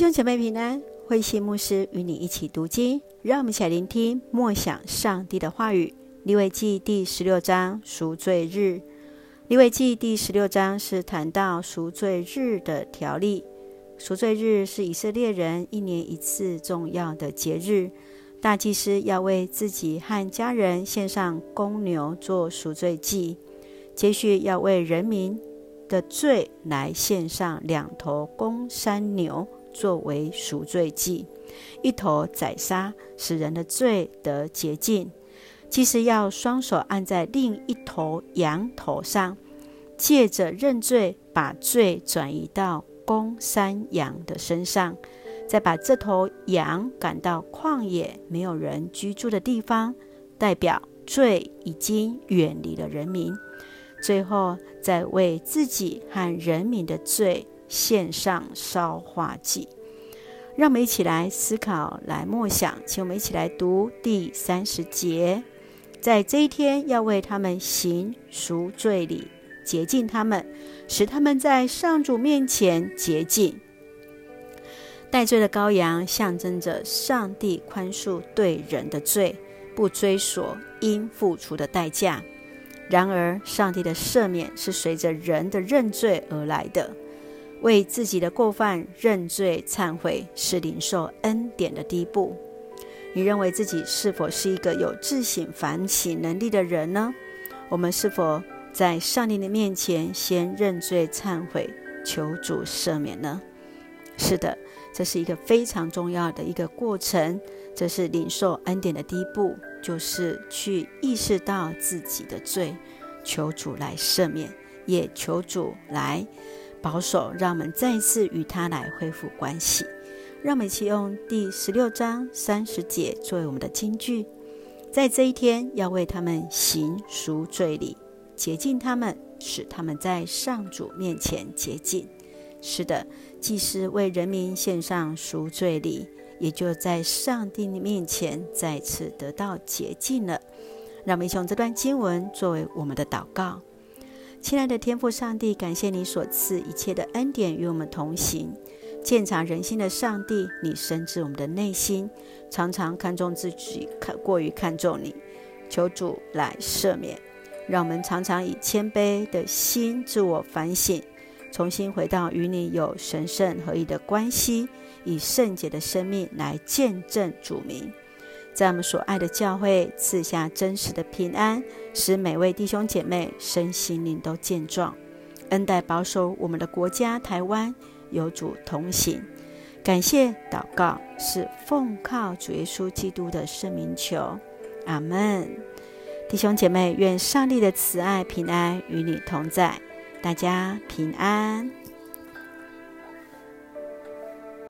兄姐妹平安，慧馨牧师与你一起读经，让我们一起来聆听默想上帝的话语。利未记第十六章赎罪日。利未记第十六章是谈到赎罪日的条例。赎罪日是以色列人一年一次重要的节日，大祭司要为自己和家人献上公牛做赎罪祭，接续要为人民的罪来献上两头公山牛。作为赎罪祭，一头宰杀，使人的罪得洁净。其实要双手按在另一头羊头上，借着认罪，把罪转移到公山羊的身上，再把这头羊赶到旷野没有人居住的地方，代表罪已经远离了人民。最后，再为自己和人民的罪。献上烧化祭，让我们一起来思考、来默想。请我们一起来读第三十节，在这一天要为他们行赎罪礼，洁净他们，使他们在上主面前洁净。代罪的羔羊象征着上帝宽恕对人的罪，不追索应付出的代价。然而，上帝的赦免是随着人的认罪而来的。为自己的过犯认罪忏悔，是领受恩典的第一步。你认为自己是否是一个有自省反省能力的人呢？我们是否在上帝的面前先认罪忏悔，求主赦免呢？是的，这是一个非常重要的一个过程。这是领受恩典的第一步，就是去意识到自己的罪，求主来赦免，也求主来。保守，让我们再一次与他来恢复关系。让我们一起用第十六章三十节作为我们的金句，在这一天要为他们行赎罪礼，洁净他们，使他们在上主面前洁净。是的，祭司为人民献上赎罪礼，也就在上帝的面前再次得到洁净了。让我们一起用这段经文作为我们的祷告。亲爱的天父上帝，感谢你所赐一切的恩典与我们同行。鉴察人心的上帝，你深知我们的内心，常常看重自己，看过于看重你。求主来赦免，让我们常常以谦卑的心自我反省，重新回到与你有神圣合一的关系，以圣洁的生命来见证主名。在我们所爱的教会赐下真实的平安，使每位弟兄姐妹身心灵都健壮，恩待保守我们的国家台湾有主同行。感谢祷告是奉靠主耶稣基督的圣名求，阿门。弟兄姐妹，愿上帝的慈爱平安与你同在，大家平安。